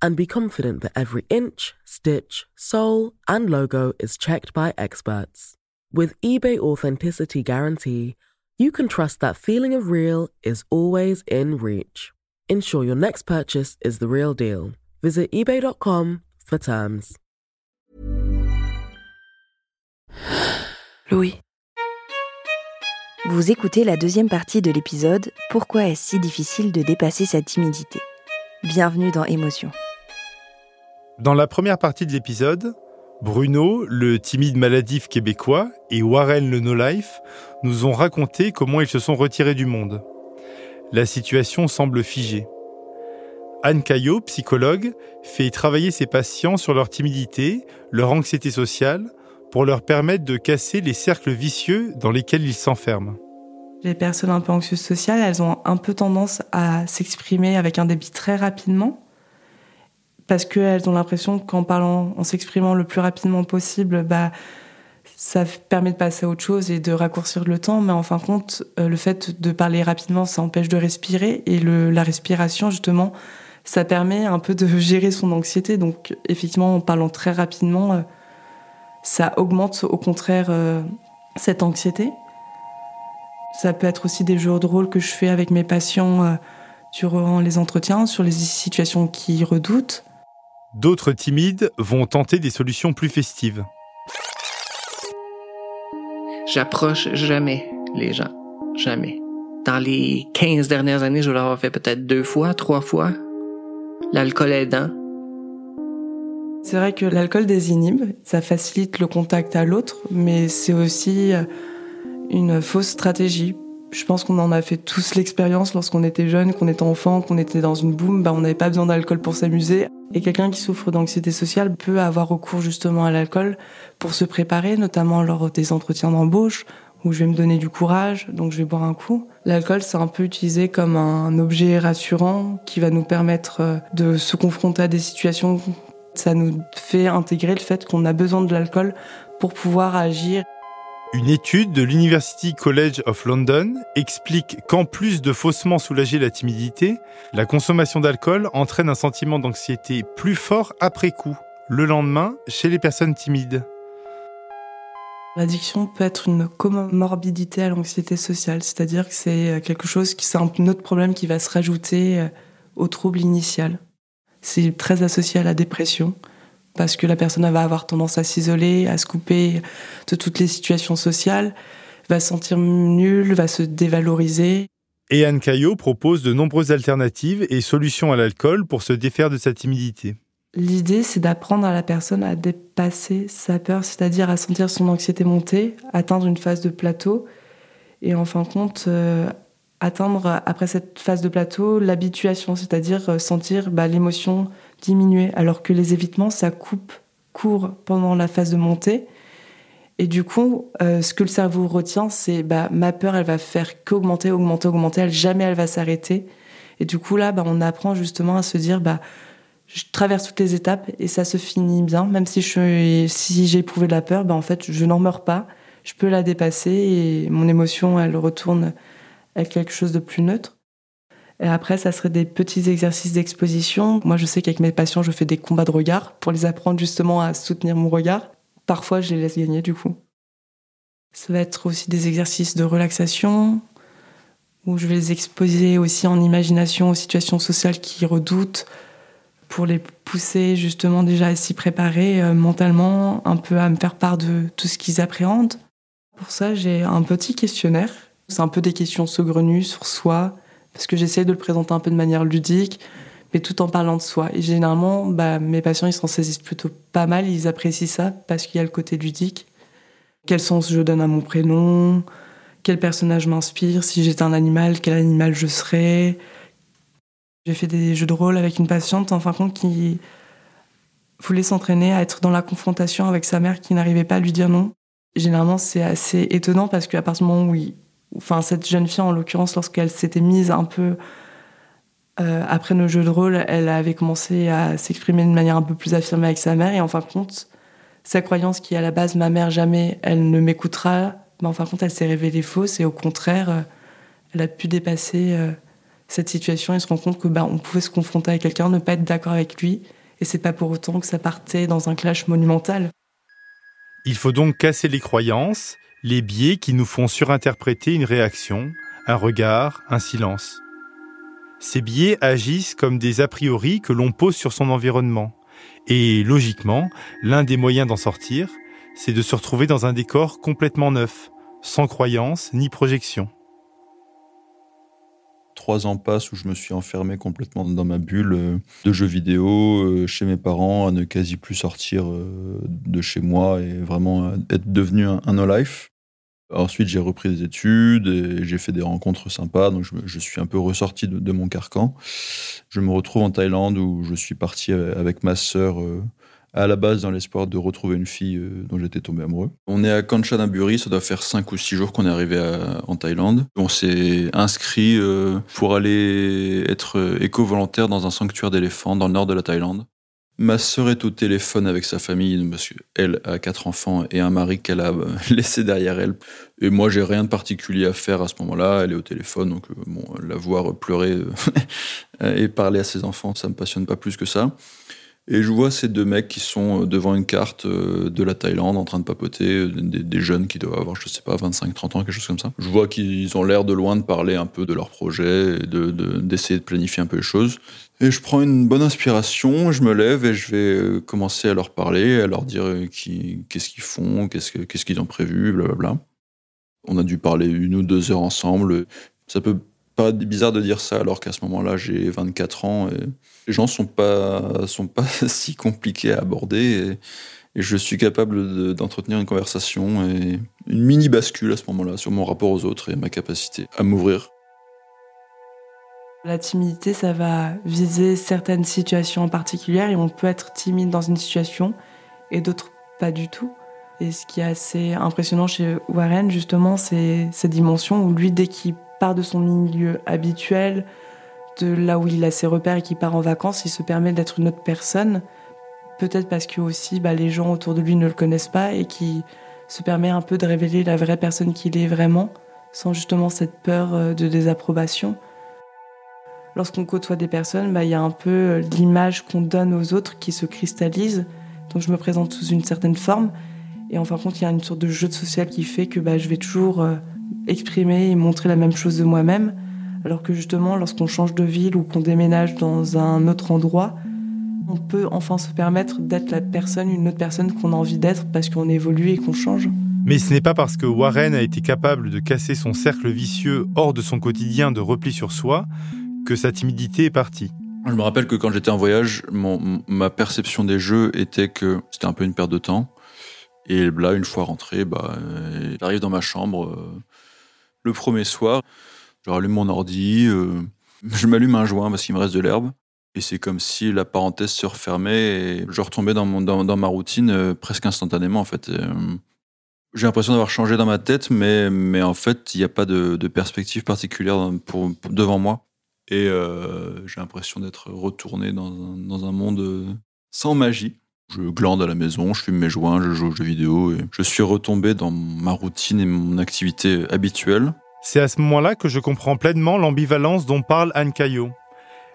and be confident that every inch, stitch, sole, and logo is checked by experts. With eBay Authenticity Guarantee, you can trust that feeling of real is always in reach. Ensure your next purchase is the real deal. Visit eBay.com for terms. Louis. Vous écoutez la deuxième partie de l'épisode Pourquoi est-ce si difficile de dépasser sa timidité? Bienvenue dans Émotion. Dans la première partie de l'épisode, Bruno, le timide maladif québécois, et Warren le no-life nous ont raconté comment ils se sont retirés du monde. La situation semble figée. Anne Caillot, psychologue, fait travailler ses patients sur leur timidité, leur anxiété sociale, pour leur permettre de casser les cercles vicieux dans lesquels ils s'enferment. Les personnes un peu anxieuses sociales, elles ont un peu tendance à s'exprimer avec un débit très rapidement parce qu'elles ont l'impression qu'en parlant, en s'exprimant le plus rapidement possible, bah, ça permet de passer à autre chose et de raccourcir le temps. Mais en fin de compte, euh, le fait de parler rapidement, ça empêche de respirer. Et la respiration, justement, ça permet un peu de gérer son anxiété. Donc, effectivement, en parlant très rapidement, euh, ça augmente au contraire euh, cette anxiété. Ça peut être aussi des jeux de rôle que je fais avec mes patients durant les entretiens sur les situations qu'ils redoutent. D'autres timides vont tenter des solutions plus festives. J'approche jamais les gens. Jamais. Dans les 15 dernières années, je l'avoir fait peut-être deux fois, trois fois. L'alcool aidant. C'est vrai que l'alcool désinhibe, ça facilite le contact à l'autre, mais c'est aussi euh, une fausse stratégie je pense qu'on en a fait tous l'expérience lorsqu'on était jeune, qu'on était enfant, qu'on était dans une boum, bah on n'avait pas besoin d'alcool pour s'amuser. Et quelqu'un qui souffre d'anxiété sociale peut avoir recours justement à l'alcool pour se préparer, notamment lors des entretiens d'embauche, où je vais me donner du courage, donc je vais boire un coup. L'alcool, c'est un peu utilisé comme un objet rassurant qui va nous permettre euh, de se confronter à des situations. Ça nous fait intégrer le fait qu'on a besoin de l'alcool pour pouvoir agir. Une étude de l'University College of London explique qu'en plus de faussement soulager la timidité, la consommation d'alcool entraîne un sentiment d'anxiété plus fort après coup, le lendemain, chez les personnes timides. L'addiction peut être une comorbidité à l'anxiété sociale, c'est-à-dire que c'est quelque chose qui c'est un autre problème qui va se rajouter euh, au trouble initial. C'est très associé à la dépression parce que la personne va avoir tendance à s'isoler, à se couper de toutes les situations sociales, va se sentir nulle, va se dévaloriser. Et Anne Caillot propose de nombreuses alternatives et solutions à l'alcool pour se défaire de sa timidité. L'idée, c'est d'apprendre à la personne à dépasser sa peur, c'est-à-dire à sentir son anxiété monter, atteindre une phase de plateau, et en fin de compte, euh, atteindre, après cette phase de plateau, l'habituation, c'est-à-dire euh, sentir bah, l'émotion diminuer, alors que les évitements, ça coupe court pendant la phase de montée. Et du coup, euh, ce que le cerveau retient, c'est bah, ma peur, elle va faire qu'augmenter, augmenter, augmenter, elle, jamais elle va s'arrêter. Et du coup, là, bah, on apprend justement à se dire, bah, je traverse toutes les étapes et ça se finit bien. Même si je si j'ai éprouvé de la peur, bah, en fait, je n'en meurs pas. Je peux la dépasser et mon émotion, elle retourne à quelque chose de plus neutre. Et après, ça serait des petits exercices d'exposition. Moi, je sais qu'avec mes patients, je fais des combats de regard pour les apprendre justement à soutenir mon regard. Parfois, je les laisse gagner du coup. Ça va être aussi des exercices de relaxation, où je vais les exposer aussi en imagination aux situations sociales qu'ils redoutent, pour les pousser justement déjà à s'y préparer euh, mentalement, un peu à me faire part de tout ce qu'ils appréhendent. Pour ça, j'ai un petit questionnaire. C'est un peu des questions saugrenues sur soi, parce que j'essaie de le présenter un peu de manière ludique, mais tout en parlant de soi. Et généralement, bah, mes patients, ils s'en saisissent plutôt pas mal, ils apprécient ça, parce qu'il y a le côté ludique. Quel sens je donne à mon prénom? Quel personnage m'inspire? Si j'étais un animal, quel animal je serais? J'ai fait des jeux de rôle avec une patiente, en fin de compte, qui voulait s'entraîner à être dans la confrontation avec sa mère qui n'arrivait pas à lui dire non. Généralement, c'est assez étonnant parce qu'à partir du moment où, enfin, cette jeune fille, en l'occurrence, lorsqu'elle s'était mise un peu euh, après nos jeux de rôle, elle avait commencé à s'exprimer de manière un peu plus affirmée avec sa mère. Et en fin de compte, sa croyance qui à la base, ma mère jamais, elle ne m'écoutera, mais en fin de compte, elle s'est révélée fausse. Et au contraire, euh, elle a pu dépasser euh, cette situation et se rend compte que bah, on pouvait se confronter à quelqu'un, ne pas être d'accord avec lui, et c'est pas pour autant que ça partait dans un clash monumental. Il faut donc casser les croyances, les biais qui nous font surinterpréter une réaction, un regard, un silence. Ces biais agissent comme des a priori que l'on pose sur son environnement. Et logiquement, l'un des moyens d'en sortir, c'est de se retrouver dans un décor complètement neuf, sans croyance ni projection trois ans passent où je me suis enfermé complètement dans ma bulle euh, de jeux vidéo, euh, chez mes parents, à ne quasi plus sortir euh, de chez moi et vraiment être devenu un, no-life. Ensuite, j'ai repris des études et j'ai fait des rencontres sympas, donc je, suis un peu ressorti de, mon carcan. Je me retrouve en Thaïlande où je suis parti avec ma sœur à la base dans l'espoir de retrouver une fille euh, dont j'étais tombé amoureux. On est à Kanchanaburi, ça doit faire 5 ou 6 jours qu'on est arrivé en Thaïlande. On s'est inscrit euh, pour aller être euh, éco-volontaire dans un sanctuaire d'éléphants dans le nord de la Thaïlande. Ma sœur est au téléphone avec sa famille parce qu'elle a quatre enfants et un mari qu'elle a laissé derrière elle. Et moi, j'ai rien de particulier à faire à ce moment-là. Elle est au téléphone, donc la voir pleurer et parler à ses enfants, ça me passionne pas plus que ça. Et je vois ces deux mecs qui sont euh, devant une carte euh, de la Thaïlande en train de papoter, euh, des, jeunes qui doivent avoir, je sais pas, 25, 30 ans, quelque chose comme ça. Je vois qu'ils ont l'air de loin de parler un peu de leur projet et d'essayer de, de, planifier un peu les choses. Et je prends une bonne inspiration, je me lève et je vais commencer à leur parler, à leur dire qu'est-ce qu'ils font, qu'est-ce qu'ils ont prévu, blablabla. On a dû parler une ou deux heures ensemble. Ça peut pas bizarre de dire ça alors qu'à ce moment-là j'ai 24 ans et les gens sont pas sont pas si compliqués à aborder et, je suis capable d'entretenir une conversation et une mini bascule à ce moment-là sur mon rapport aux autres et ma capacité à m'ouvrir. La timidité, ça va viser certaines situations en particulier et on peut être timide dans une situation et d'autres pas du tout. Et ce qui est assez impressionnant chez Warren, justement, c'est cette dimension où lui, dès qu'il part de son milieu habituel, de là où il a ses repères et qu'il part en vacances, il se permet d'être une autre personne. Peut-être parce que aussi bah, les gens autour de lui ne le connaissent pas et qui se permet un peu de révéler la vraie personne qu'il est vraiment, sans justement cette peur euh, de désapprobation. Lorsqu'on côtoie des personnes, bah, il y a un peu euh, l'image qu'on donne aux autres qui se cristallise. Donc je me présente sous une certaine forme. Et en fin de compte, il y a une sorte de jeu de social qui fait que bah, je vais toujours euh, exprimer et montrer la même chose de moi-même. Alors que justement, lorsqu'on change de ville ou qu'on déménage dans un autre endroit, on peut enfin se permettre d'être la personne, une autre personne qu'on a envie d'être parce qu'on évolue et qu'on change. Mais ce n'est pas parce que Warren a été capable de casser son cercle vicieux hors de son quotidien de repli sur soi que sa timidité est partie. Je me rappelle que quand j'étais en voyage, ma perception des jeux était que c'était un peu une perte de temps. Et là, une fois rentré, bah, euh, j'arrive dans ma chambre, euh, le premier soir, je rallume mon ordi, euh, je m'allume un joint parce qu'il me reste de l'herbe. Et c'est comme si la parenthèse se refermait et je retombais dans, mon, dans, ma routine euh, presque instantanément en fait. Euh, j'ai l'impression d'avoir changé dans ma tête, mais, mais en fait, il n'y a pas de, perspective particulière pour, devant moi. Et j'ai l'impression d'être retourné dans dans un monde sans magie. Je glande à la maison, je fume mes joints, je joue aux jeux vidéo et je suis retombé dans ma routine et mon activité habituelle. C'est à ce moment-là que je comprends pleinement l'ambivalence dont parle Anne Caillot.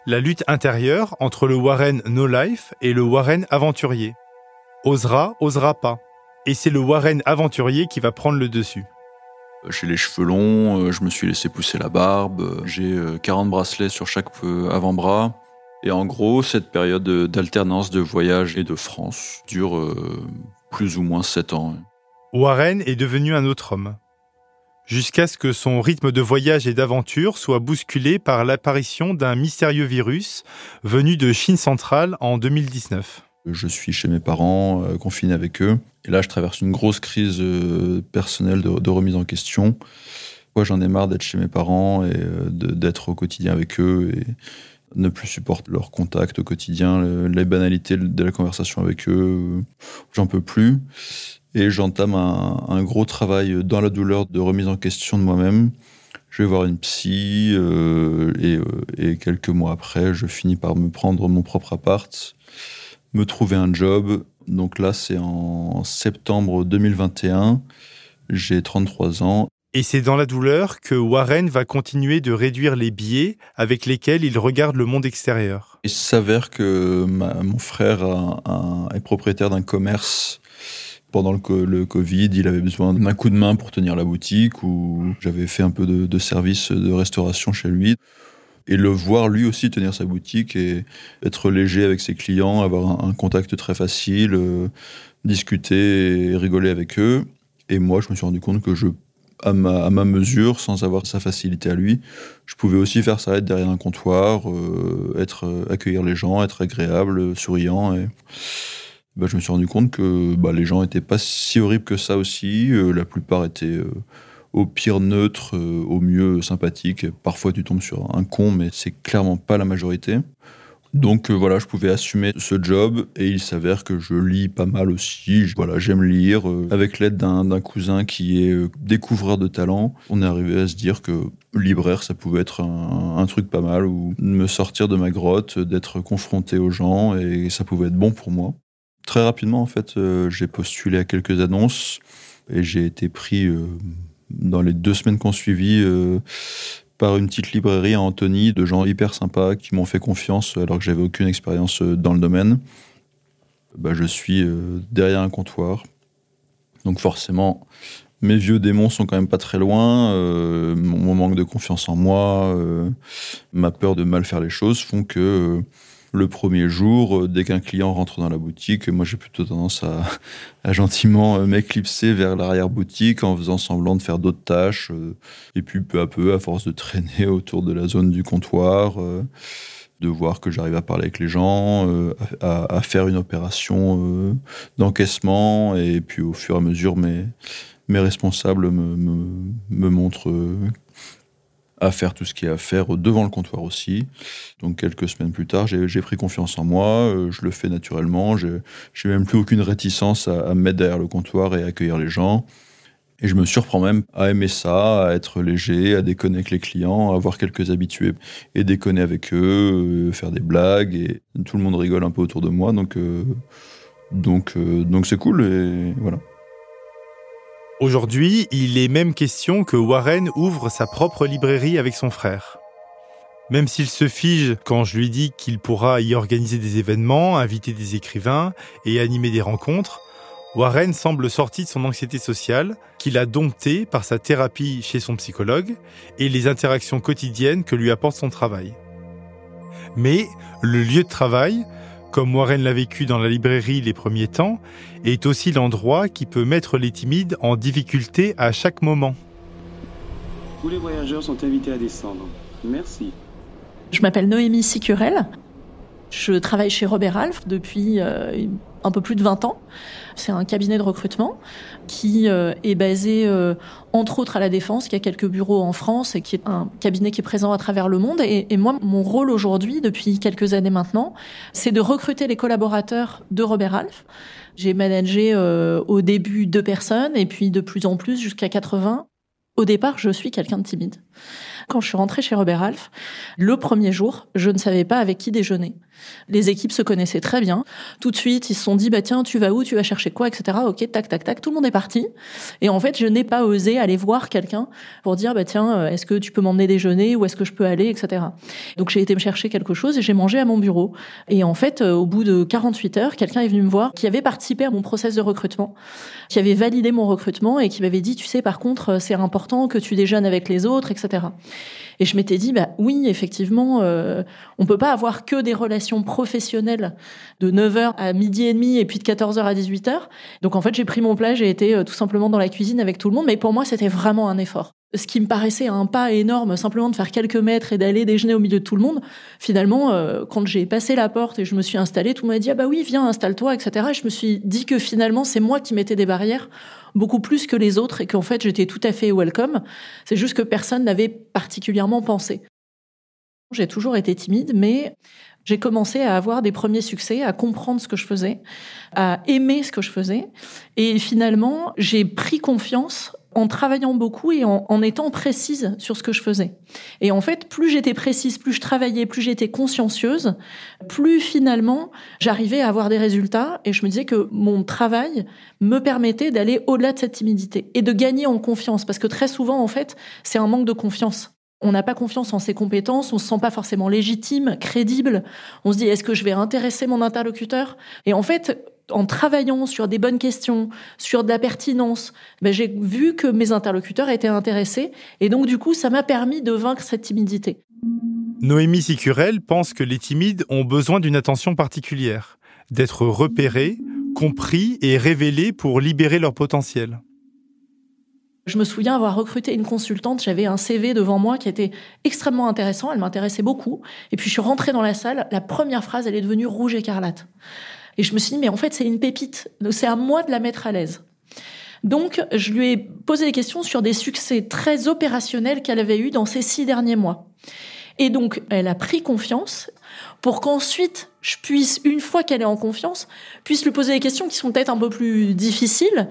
La lutte intérieure entre le Warren No Life et le Warren aventurier. Osera, osera pas. Et c'est le Warren aventurier qui va prendre le dessus. J'ai les cheveux longs, euh, je me suis laissé pousser la barbe, j'ai 40 euh, bracelets sur chaque euh, avant-bras. Et en gros, cette période d'alternance de voyage et de France dure euh, plus ou moins sept ans. Warren est devenu un autre homme, jusqu'à ce que son rythme de voyage et d'aventure soit bousculé par l'apparition d'un mystérieux virus venu de Chine centrale en 2019. Je suis chez mes parents, euh, confiné avec eux. Et là, je traverse une grosse crise euh, personnelle de, remise en question. Moi, j'en ai marre d'être chez mes parents et euh, d'être au quotidien avec eux et ne plus supporter leur contact au quotidien, les banalités de la conversation avec eux. J'en peux plus. Et j'entame un, gros travail dans la douleur de remise en question de moi-même. Je vais voir une psy et, et quelques mois après, je finis par me prendre mon propre appart me trouver un job. Donc là, c'est en septembre 2021. J'ai 33 ans. Et c'est dans la douleur que Warren va continuer de réduire les biais avec lesquels il regarde le monde extérieur. Il s'avère que mon frère est propriétaire d'un commerce. Pendant le, Covid, il avait besoin d'un coup de main pour tenir la boutique ou j'avais fait un peu de, de service de restauration chez lui et le voir lui aussi tenir sa boutique et être léger avec ses clients, avoir un, contact très facile, euh, discuter et rigoler avec eux. Et moi, je me suis rendu compte que je, à ma, mesure, sans avoir sa facilité à lui, je pouvais aussi faire ça, être derrière un comptoir, euh, être euh, accueillir les gens, être agréable, souriant. Et bah, je me suis rendu compte que bah, les gens n'étaient pas si horribles que ça aussi. la plupart étaient au pire neutre, euh, au mieux sympathique. Parfois tu tombes sur un con, mais c'est clairement pas la majorité. Donc euh, voilà, je pouvais assumer ce job et il s'avère que je lis pas mal aussi. Voilà, j'aime lire. Euh, avec l'aide d'un cousin qui est découvreur de talent, on est arrivé à se dire que libraire, ça pouvait être un, truc pas mal ou me sortir de ma grotte, d'être confronté aux gens et ça pouvait être bon pour moi. Très rapidement, en fait, j'ai postulé à quelques annonces et j'ai été pris dans les deux semaines qu'on suivi euh, par une petite librairie à Antony de gens hyper sympas qui m'ont fait confiance alors que j'avais aucune expérience euh, dans le domaine. Bah, je suis euh, derrière un comptoir. Donc forcément, mes vieux démons sont quand même pas très loin. mon, manque de confiance en moi, ma peur de mal faire les choses font que le premier jour, euh, dès qu'un client rentre dans la boutique, moi j'ai plutôt tendance à, gentiment euh, m'éclipser vers l'arrière-boutique en faisant semblant de faire d'autres tâches. Euh, et puis peu à peu, à force de traîner autour de la zone du comptoir, de voir que j'arrive à parler avec les gens, à, faire une opération d'encaissement. Et puis au fur et à mesure, mes, responsables me montrent à faire tout ce qui est à faire devant le comptoir aussi. Donc quelques semaines plus tard, j'ai pris confiance en moi, euh, je le fais naturellement, j'ai même plus aucune réticence à, me mettre derrière le comptoir et à accueillir les gens. Et je me surprends même à aimer ça, à être léger, à déconner avec les clients, à avoir quelques habitués et déconner avec eux, euh, faire des blagues et tout le monde rigole un peu autour de moi. Donc euh, donc donc c'est cool et voilà. Aujourd'hui, il est même question que Warren ouvre sa propre librairie avec son frère. Même s'il se fige quand je lui dis qu'il pourra y organiser des événements, inviter des écrivains et animer des rencontres, Warren semble sorti de son anxiété sociale, qu'il a dompté par sa thérapie chez son psychologue et les interactions quotidiennes que lui apporte son travail. Mais le lieu de travail, comme Warren l'a vécu dans la librairie les premiers temps, est aussi l'endroit qui peut mettre les timides en difficulté à chaque moment. Tous les voyageurs sont invités à descendre. Merci. Je m'appelle Noémie Sicurel. Je travaille chez Robert Alf depuis euh, un peu plus de 20 ans. C'est un cabinet de recrutement qui euh, est basé euh, entre autres à la Défense, qui a quelques bureaux en France et qui est un cabinet qui est présent à travers le monde. Et, moi, mon rôle aujourd'hui, depuis quelques années maintenant, c'est de recruter les collaborateurs de Robert Alf. J'ai managé euh, au début deux personnes et puis de plus en plus jusqu'à 80. Au départ, je suis quelqu'un de timide. Quand je suis rentrée chez Robert Alf, le premier jour, je ne savais pas avec qui déjeuner. Les équipes se connaissaient très bien. Tout de suite, ils se sont dit, bah tiens, tu vas où, tu vas chercher quoi, etc. Ok, tac, tac, tac. Tout le monde est parti. Et en fait, je n'ai pas osé aller voir quelqu'un pour dire, bah tiens, euh, est-ce que tu peux m'emmener déjeuner ou est-ce que je peux aller, etc. Donc j'ai été me chercher quelque chose et j'ai mangé à mon bureau. Et en fait, euh, au bout de 48 heures, quelqu'un est venu me voir qui avait participé à mon process de recrutement, qui avait validé mon recrutement et qui m'avait dit, tu sais, par contre, euh, c'est important que tu déjeunes avec les autres, etc. Et je m'étais dit, bah oui, effectivement, euh, on peut pas avoir que des relations professionnelles de 9h à midi et demi et puis de 14h à 18h. Donc en fait, j'ai pris mon plat, j'ai été euh, tout simplement dans la cuisine avec tout le monde, mais pour moi, c'était vraiment un effort. Ce qui me paraissait un pas énorme, simplement de faire quelques mètres et d'aller déjeuner au milieu de tout le monde, finalement, euh, quand j'ai passé la porte et je me suis installée, tout m'a dit, ah bah oui, viens, installe-toi, etc. Et je me suis dit que finalement, c'est moi qui mettais des barrières beaucoup plus que les autres et qu'en fait j'étais tout à fait welcome. C'est juste que personne n'avait particulièrement pensé. J'ai toujours été timide, mais j'ai commencé à avoir des premiers succès, à comprendre ce que je faisais, à aimer ce que je faisais. Et finalement, j'ai pris confiance en travaillant beaucoup et en, étant précise sur ce que je faisais. Et en fait, plus j'étais précise, plus je travaillais, plus j'étais consciencieuse, plus finalement j'arrivais à avoir des résultats et je me disais que mon travail me permettait d'aller au-delà de cette timidité et de gagner en confiance parce que très souvent en fait, c'est un manque de confiance. On n'a pas confiance en ses compétences, on se sent pas forcément légitime, crédible. On se dit est-ce que je vais intéresser mon interlocuteur? Et en fait, en travaillant sur des bonnes questions, sur de la pertinence, ben, j'ai vu que mes interlocuteurs étaient intéressés. Et donc, du coup, ça m'a permis de vaincre cette timidité. Noémie Sicurel pense que les timides ont besoin d'une attention particulière, d'être repérés, compris et révélés pour libérer leur potentiel. Je me souviens avoir recruté une consultante, j'avais un CV devant moi qui était extrêmement intéressant, elle m'intéressait beaucoup. Et puis je suis rentrée dans la salle, la première phrase, elle est devenue rouge écarlate. Et je me suis dit, mais en fait, c'est une pépite. C'est à moi de la mettre à l'aise. Donc, je lui ai posé des questions sur des succès très opérationnels qu'elle avait eus dans ces six derniers mois. Et donc, elle a pris confiance pour qu'ensuite, je puisse, une fois qu'elle est en confiance, puisse lui poser des questions qui sont peut-être un peu plus difficiles.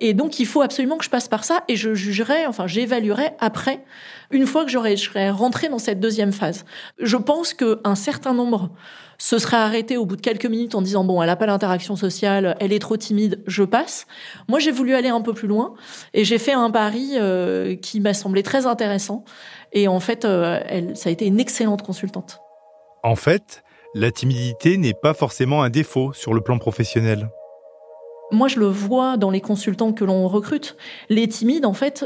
Et donc, il faut absolument que je passe par ça et je jugerai, enfin, j'évaluerai après, une fois que j'aurai, je serai rentrée dans cette deuxième phase. Je pense qu'un certain nombre se serait arrêté au bout de quelques minutes en disant bon, elle n'a pas l'interaction sociale, elle est trop timide, je passe. Moi, j'ai voulu aller un peu plus loin et j'ai fait un pari euh, qui m'a semblé très intéressant. Et en fait, euh, elle, ça a été une excellente consultante. En fait, la timidité n'est pas forcément un défaut sur le plan professionnel. Moi, je le vois dans les consultants que l'on recrute. Les timides, en fait,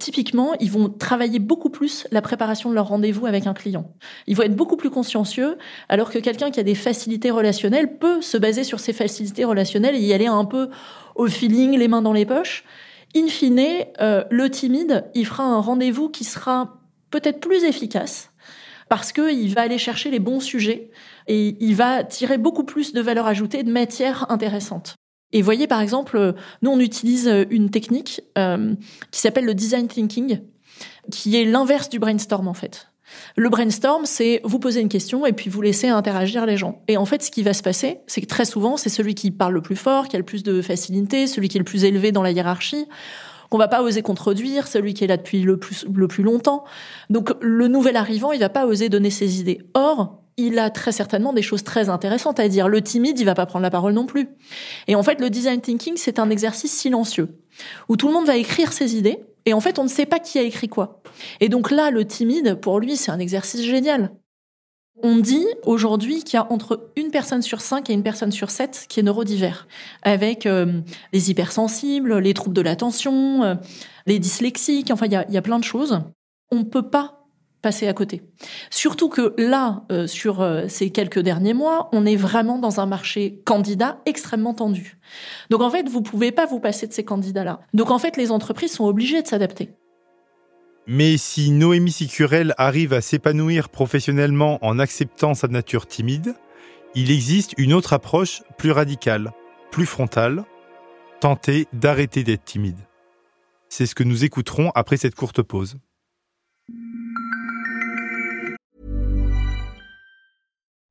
typiquement, ils vont travailler beaucoup plus la préparation de leur rendez-vous avec un client. Ils vont être beaucoup plus consciencieux, alors que quelqu'un qui a des facilités relationnelles peut se baser sur ses facilités relationnelles et y aller un peu au feeling, les mains dans les poches. In fine, euh, le timide, il fera un rendez-vous qui sera peut-être plus efficace parce qu'il va aller chercher les bons sujets et il va tirer beaucoup plus de valeur ajoutée, de matière intéressante. Et voyez, par exemple, euh, nous, on utilise euh, une technique euh, qui s'appelle le design thinking, qui est l'inverse du brainstorm, en fait. Le brainstorm, c'est vous poser une question et puis vous laissez interagir les gens. Et en fait, ce qui va se passer, c'est que très souvent, c'est celui qui parle le plus fort, qui a le plus de facilité, celui qui est le plus élevé dans la hiérarchie, qu'on va pas oser contredire, celui qui est là depuis le plus, le plus longtemps. Donc, le nouvel arrivant, il va pas oser donner ses idées. Or, il a très certainement des choses très intéressantes à dire. Le timide, il va pas prendre la parole non plus. Et en fait, le design thinking, c'est un exercice silencieux où tout le monde va écrire ses idées et en fait, on ne sait pas qui a écrit quoi. Et donc là, le timide, pour lui, c'est un exercice génial. On dit aujourd'hui qu'il y a entre une personne sur cinq et une personne sur sept qui est neurodivers, avec euh, les hypersensibles, les troubles de l'attention, euh, les dyslexiques, enfin, il y y a plein de choses. On ne peut pas passer à côté. Surtout que là, euh, sur euh, ces quelques derniers mois, on est vraiment dans un marché candidat extrêmement tendu. Donc en fait, vous pouvez pas vous passer de ces candidats-là. Donc en fait, les entreprises sont obligées de s'adapter. Mais si Noémie Sicurel arrive à s'épanouir professionnellement en acceptant sa nature timide, il existe une autre approche plus radicale, plus frontale, tenter d'arrêter d'être timide. C'est ce que nous écouterons après cette courte pause.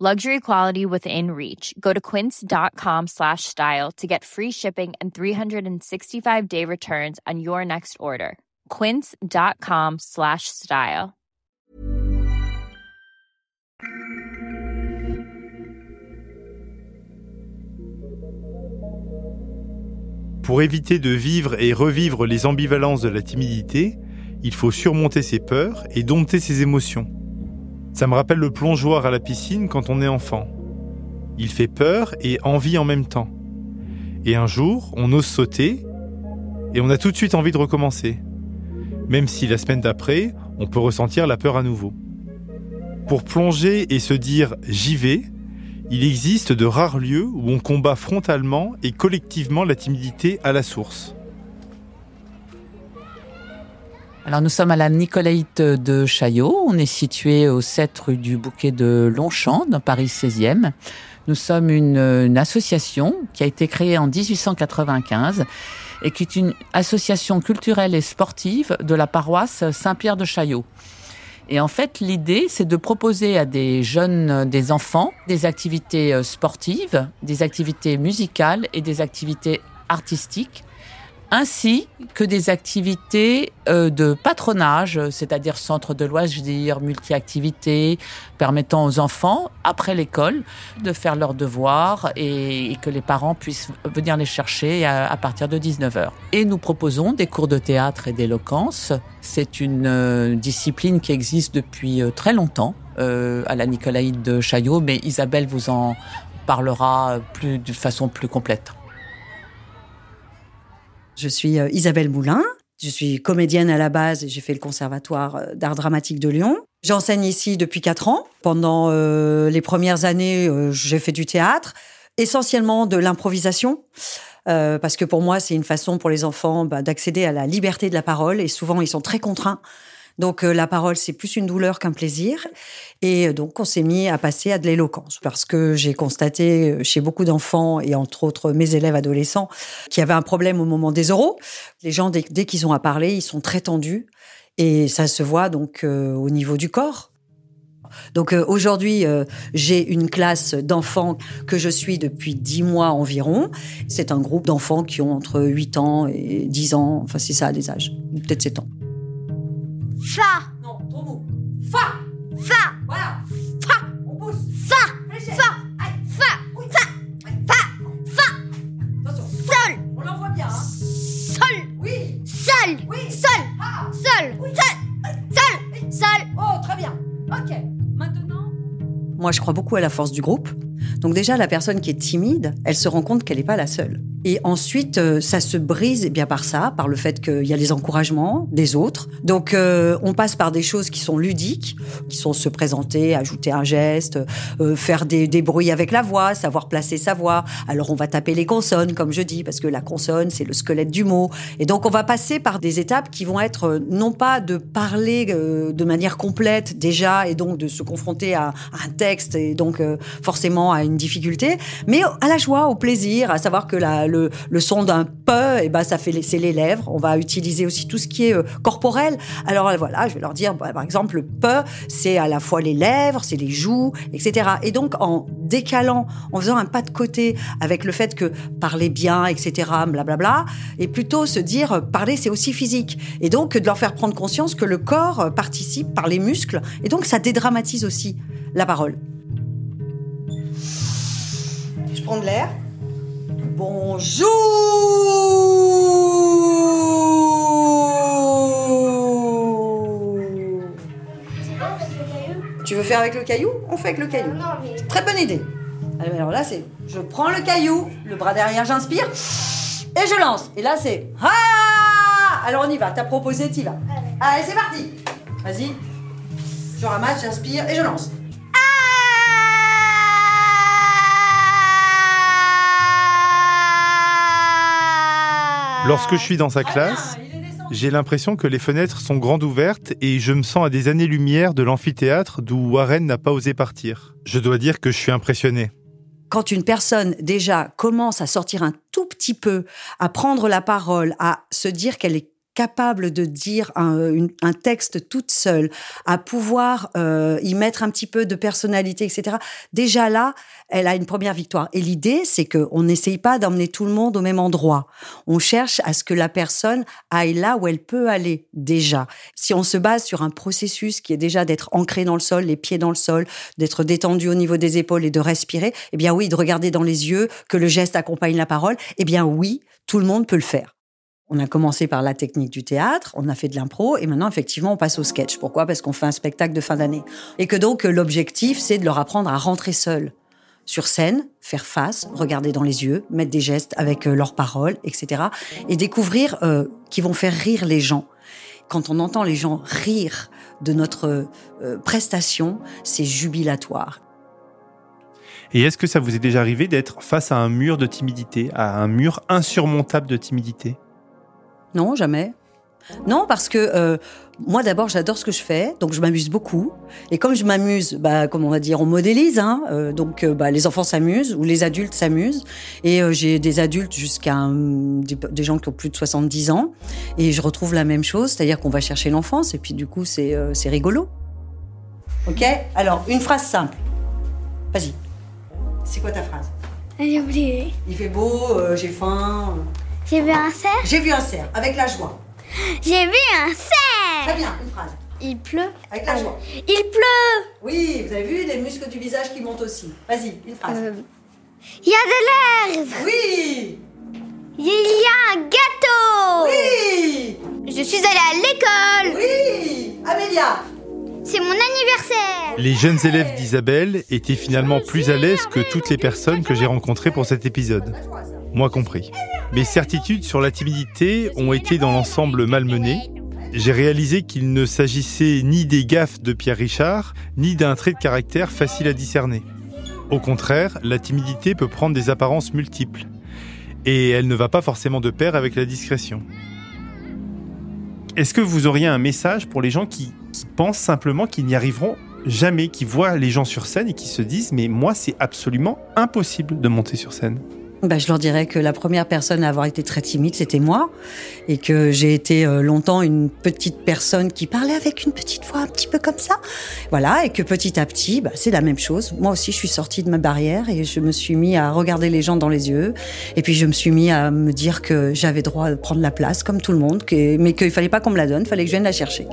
Luxury quality within reach. Go to quince.com slash style to get free shipping and 365 day returns on your next order. quince.com slash style. Pour éviter de vivre et revivre les ambivalences de la timidité, il faut surmonter ses peurs et dompter ses émotions. Ça me rappelle le plongeoir à la piscine quand on est enfant. Il fait peur et envie en même temps. Et un jour, on ose sauter et on a tout de suite envie de recommencer. Même si la semaine d'après, on peut ressentir la peur à nouveau. Pour plonger et se dire j'y vais, il existe de rares lieux où on combat frontalement et collectivement la timidité à la source. Alors nous sommes à la Nicolaïte de Chaillot, on est situé au 7 rue du Bouquet de Longchamp, dans Paris 16e. Nous sommes une, une, association qui a été créée en 1895 et qui est une association culturelle et sportive de la paroisse Saint-Pierre de Chaillot. Et en fait, l'idée, c'est de proposer à des jeunes, des enfants, des activités sportives, des activités musicales et des activités artistiques ainsi que des activités euh, de patronage, c'est-à-dire centre de loisirs, multi-activités, permettant aux enfants, après l'école, de faire leurs devoirs et, que les parents puissent venir les chercher à, partir de 19h. Et nous proposons des cours de théâtre et d'éloquence. C'est une euh, discipline qui existe depuis euh, très longtemps à la Nicolaïde de Chaillot, mais Isabelle vous en parlera plus, de façon plus complète. Je suis euh, Isabelle Moulin. Je suis comédienne à la base et j'ai fait le conservatoire euh, d'art dramatique de Lyon. J'enseigne ici depuis quatre ans. Pendant euh, les premières années, j'ai fait du théâtre, essentiellement de l'improvisation. parce que pour moi, c'est une façon pour les enfants bah, d'accéder à la liberté de la parole et souvent ils sont très contraints donc euh, la parole, c'est plus une douleur qu'un plaisir. Et euh, donc on s'est mis à passer à de l'éloquence parce que j'ai constaté euh, chez beaucoup d'enfants et entre autres mes élèves adolescents qu'il y avait un problème au moment des oraux. Les gens, dès, qu'ils ont à parler, ils sont très tendus et ça se voit donc au niveau du corps. Donc aujourd'hui, j'ai une classe d'enfants que je suis depuis dix mois environ. C'est un groupe d'enfants qui ont entre 8 ans et 10 ans, enfin c'est ça les âges, peut-être 7 ans. Fa. Non, trop mot. Fa. Fa. Voilà. Fa. On pousse. Fa. Fa. Fa. Fa. Fa. Fa. Attention. Sol. On l'envoie bien. Hein. Sol. Oui. Sol. Oui. Sol. Ah. Sol. Oui. Sol. Sol. Sol. Oh, très bien. Ok. Maintenant. Moi, je crois beaucoup à la force du groupe. Donc déjà, la personne qui est timide, elle se rend compte qu'elle n'est pas la seule. Et ensuite, euh, ça se brise eh bien par ça, par le fait qu'il y a les encouragements des autres. Donc, euh, on passe par des choses qui sont ludiques, qui sont se présenter, ajouter un geste, euh, faire des, des, bruits avec la voix, savoir placer sa voix. Alors, on va taper les consonnes, comme je dis, parce que la consonne, c'est le squelette du mot. Et donc, on va passer par des étapes qui vont être non pas de parler de manière complète déjà, et donc de se confronter à, à un texte, et donc forcément à une difficulté, mais à la joie, au plaisir, à savoir que la, le, son d'un peu, et eh ben ça fait c'est les lèvres. On va utiliser aussi tout ce qui est euh, corporel. Alors voilà, je vais leur dire, bah, par exemple, le peu, c'est à la fois les lèvres, c'est les joues, etc. Et donc en décalant, en faisant un pas de côté avec le fait que parler bien, etc., blablabla, et plutôt se dire euh, parler c'est aussi physique. Et donc de leur faire prendre conscience que le corps euh, participe par les muscles, et donc ça dédramatise aussi la parole. Je prends de l'air. Bonjour Tu veux faire avec le caillou? On fait avec le caillou. Très bonne idée. Alors là, c'est je prends le caillou, le bras derrière, j'inspire et je lance. Et là, c'est ah Alors on y va. T'as proposé, t'y vas. Allez, c'est parti. Vas-y. Je ramasse, j'inspire et je lance. Lorsque je suis dans sa classe, j'ai l'impression que les fenêtres sont grandes ouvertes et je me sens à des années-lumière de l'amphithéâtre d'où Warren n'a pas osé partir. Je dois dire que je suis impressionné. Quand une personne déjà commence à sortir un tout petit peu, à prendre la parole, à se dire qu'elle est capable de dire un, un, texte toute seule, à pouvoir euh, y mettre un petit peu de personnalité, etc. Déjà là, elle a une première victoire. Et l'idée, c'est que on n'essaye pas d'emmener tout le monde au même endroit. On cherche à ce que la personne aille là où elle peut aller déjà. Si on se base sur un processus qui est déjà d'être ancré dans le sol, les pieds dans le sol, d'être détendu au niveau des épaules et de respirer, eh bien oui, de regarder dans les yeux, que le geste accompagne la parole, eh bien oui, tout le monde peut le faire. On a commencé par la technique du théâtre, on a fait de l'impro et maintenant effectivement on passe au sketch. Pourquoi? Parce qu'on fait un spectacle de fin d'année. Et que donc l'objectif c'est de leur apprendre à rentrer seuls sur scène, faire face, regarder dans les yeux, mettre des gestes avec euh, leurs paroles, etc. Et découvrir euh, qu'ils vont faire rire les gens. Quand on entend les gens rire de notre euh, prestation, c'est jubilatoire. Et est-ce que ça vous est déjà arrivé d'être face à un mur de timidité, à un mur insurmontable de timidité? Non, jamais. Non, parce que euh, moi d'abord j'adore ce que je fais, donc je m'amuse beaucoup. Et comme je m'amuse, bah, comme on va dire, on modélise, hein, euh, donc euh, bah, les enfants s'amusent ou les adultes s'amusent. Et j'ai des adultes jusqu'à des, des, gens qui ont plus de 70 ans, et je retrouve la même chose, c'est-à-dire qu'on va chercher l'enfance, et puis du coup c'est c'est rigolo. Ok? Alors une phrase simple. Vas-y. C'est quoi ta phrase? J'ai oublié. Il fait beau, j'ai faim. J'ai vu un cerf. J'ai vu un cerf, avec la joie. J'ai vu un cerf Très bien, une phrase. Il pleut. Avec la joie. Il pleut Oui, vous avez vu les muscles du visage qui montent aussi. Vas-y, une phrase. Euh, il y a de l'herbe Oui Il y a un gâteau Oui Je suis allée à l'école Oui Amélia c'est mon anniversaire Les jeunes élèves d'Isabelle étaient finalement plus à l'aise que toutes les personnes que j'ai rencontrées pour cet épisode. Moi compris. Mes certitudes sur la timidité ont été dans l'ensemble malmenées. J'ai réalisé qu'il ne s'agissait ni des gaffes de Pierre Richard, ni d'un trait de caractère facile à discerner. Au contraire, la timidité peut prendre des apparences multiples. Et elle ne va pas forcément de pair avec la discrétion. Est-ce que vous auriez un message pour les gens qui, pensent simplement qu'ils n'y arriveront jamais, qui voient les gens sur scène et qui se disent mais moi c'est absolument impossible de monter sur scène? Bah, je leur dirais que la première personne à avoir été très timide, c'était moi, et que j'ai été euh, longtemps une petite personne qui parlait avec une petite voix un petit peu comme ça, voilà, et que petit à petit, bah, c'est la même chose. Moi aussi, je suis sortie de ma barrière et je me suis mis à regarder les gens dans les yeux, et puis je me suis mis à me dire que j'avais droit de prendre la place comme tout le monde, mais qu'il fallait pas qu'on me la donne, fallait que je vienne la chercher.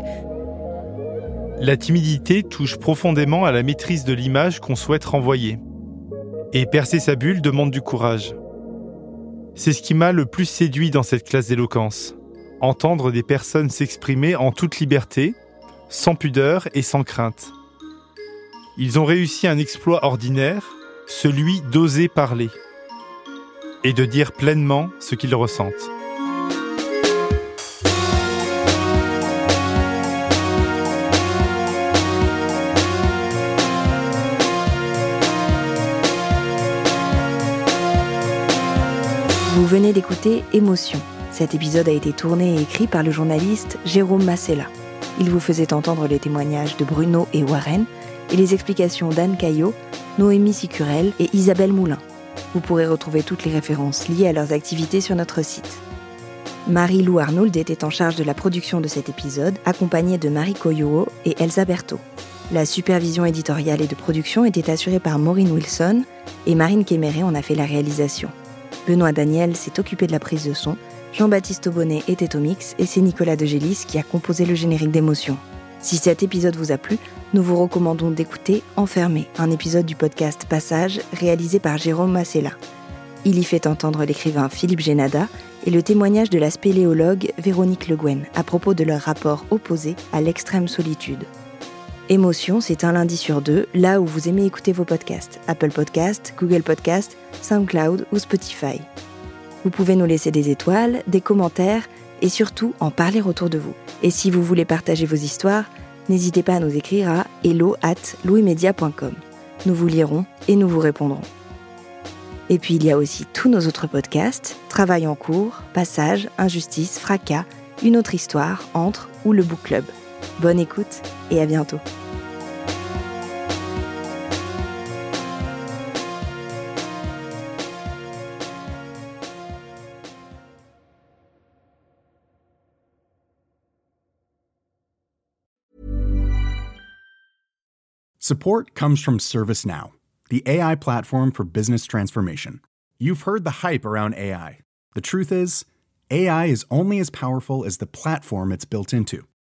La timidité touche profondément à la maîtrise de l'image qu'on souhaite renvoyer. Et percer sa bulle demande du courage. C'est ce qui m'a le plus séduit dans cette classe d'éloquence. Entendre des personnes s'exprimer en toute liberté, sans pudeur et sans crainte. Ils ont réussi un exploit ordinaire, celui d'oser parler et de dire pleinement ce qu'ils ressentent. Venez d'écouter Émotion. Cet épisode a été tourné et écrit par le journaliste Jérôme Massella. Il vous faisait entendre les témoignages de Bruno et Warren et les explications d'Anne Caillot, Noémie Sicurel et Isabelle Moulin. Vous pourrez retrouver toutes les références liées à leurs activités sur notre site. Marie-Lou Arnould était en charge de la production de cet épisode, accompagnée de Marie Coyouo et Elsa Berthaud. La supervision éditoriale et de production était assurée par Maureen Wilson et Marine Kéméré en a fait la réalisation. Benoît Daniel s'est occupé de la prise de son, Jean-Baptiste Aubonnet était au mix et c'est Nicolas Degélis qui a composé le générique d'émotion. Si cet épisode vous a plu, nous vous recommandons d'écouter Enfermé, un épisode du podcast Passage réalisé par Jérôme Massella. Il y fait entendre l'écrivain Philippe Génada et le témoignage de la spéléologue Véronique Le Guen à propos de leur rapport opposé à l'extrême solitude. Émotion, c'est un lundi sur deux, là où vous aimez écouter vos podcasts. Apple Podcasts, Google Podcasts, SoundCloud ou Spotify. Vous pouvez nous laisser des étoiles, des commentaires et surtout en parler autour de vous. Et si vous voulez partager vos histoires, n'hésitez pas à nous écrire à hello at. Nous vous lirons et nous vous répondrons. Et puis il y a aussi tous nos autres podcasts, Travail en cours, Passage, Injustice, Fracas, Une autre histoire, Entre ou le Book Club. Bonne écoute et à bientôt. Support comes from ServiceNow, the AI platform for business transformation. You've heard the hype around AI. The truth is, AI is only as powerful as the platform it's built into.